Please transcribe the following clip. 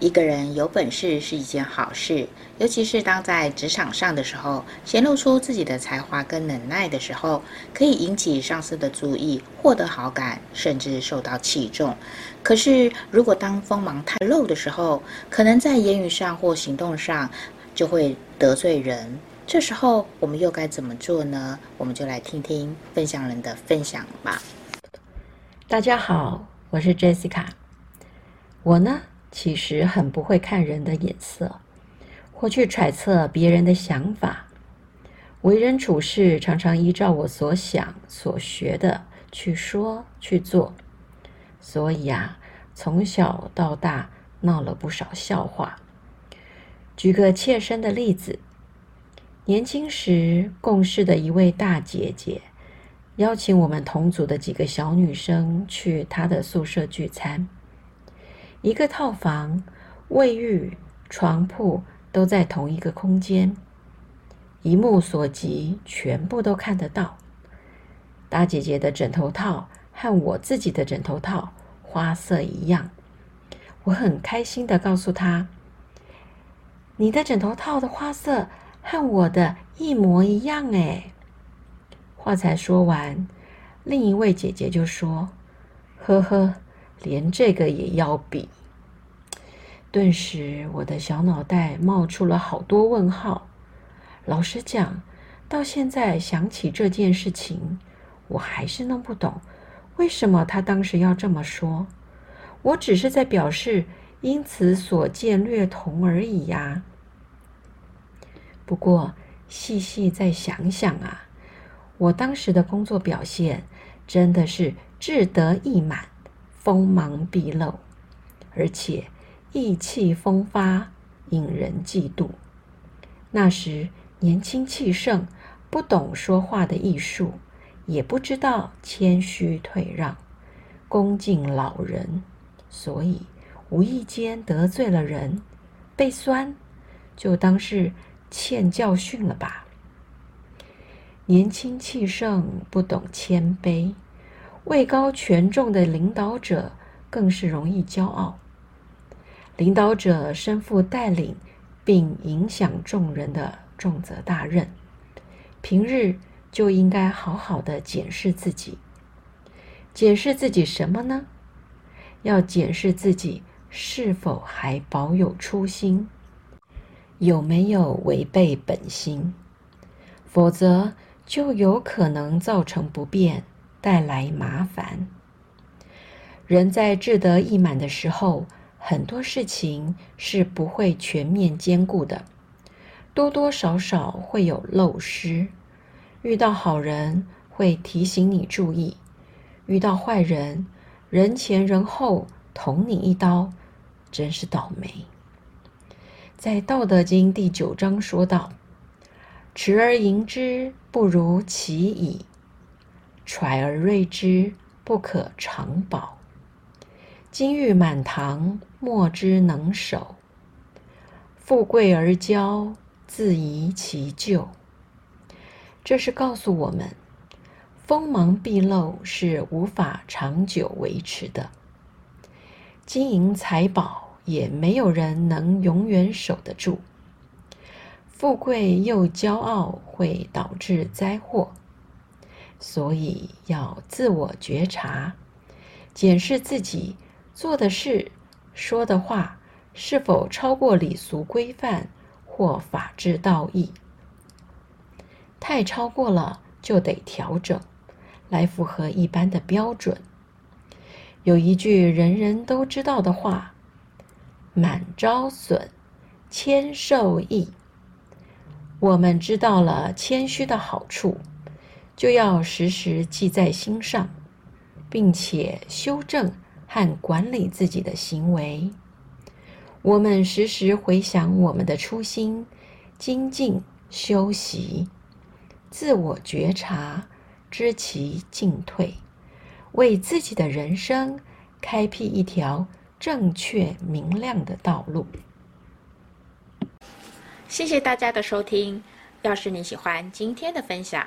一个人有本事是一件好事，尤其是当在职场上的时候，显露出自己的才华跟能耐的时候，可以引起上司的注意，获得好感，甚至受到器重。可是，如果当锋芒太露的时候，可能在言语上或行动上就会得罪人。这时候，我们又该怎么做呢？我们就来听听分享人的分享吧。大家好。我是 Jessica，我呢，其实很不会看人的眼色，或去揣测别人的想法，为人处事常常依照我所想所学的去说去做，所以啊，从小到大闹了不少笑话。举个切身的例子，年轻时共事的一位大姐姐。邀请我们同组的几个小女生去她的宿舍聚餐。一个套房，卫浴、床铺都在同一个空间，一目所及，全部都看得到。大姐姐的枕头套和我自己的枕头套花色一样，我很开心地告诉她：“你的枕头套的花色和我的一模一样。”哎。话才说完，另一位姐姐就说：“呵呵，连这个也要比。”顿时，我的小脑袋冒出了好多问号。老实讲，到现在想起这件事情，我还是弄不懂，为什么他当时要这么说。我只是在表示因此所见略同而已呀。不过，细细再想想啊。我当时的工作表现真的是志得意满、锋芒毕露，而且意气风发，引人嫉妒。那时年轻气盛，不懂说话的艺术，也不知道谦虚退让、恭敬老人，所以无意间得罪了人，被酸，就当是欠教训了吧。年轻气盛，不懂谦卑，位高权重的领导者更是容易骄傲。领导者身负带领并影响众人的重责大任，平日就应该好好的检视自己。检视自己什么呢？要检视自己是否还保有初心，有没有违背本心，否则，就有可能造成不便，带来麻烦。人在志得意满的时候，很多事情是不会全面兼顾的，多多少少会有漏失。遇到好人会提醒你注意，遇到坏人，人前人后捅你一刀，真是倒霉。在《道德经》第九章说道。持而盈之，不如其已；揣而锐之，不可长保。金玉满堂，莫之能守；富贵而骄，自遗其咎。这是告诉我们，锋芒毕露是无法长久维持的，金银财宝也没有人能永远守得住。富贵又骄傲会导致灾祸，所以要自我觉察，检视自己做的事、说的话是否超过礼俗规范或法治道义。太超过了，就得调整，来符合一般的标准。有一句人人都知道的话：“满招损，谦受益。”我们知道了谦虚的好处，就要时时记在心上，并且修正和管理自己的行为。我们时时回想我们的初心，精进修习，自我觉察，知其进退，为自己的人生开辟一条正确明亮的道路。谢谢大家的收听。要是你喜欢今天的分享，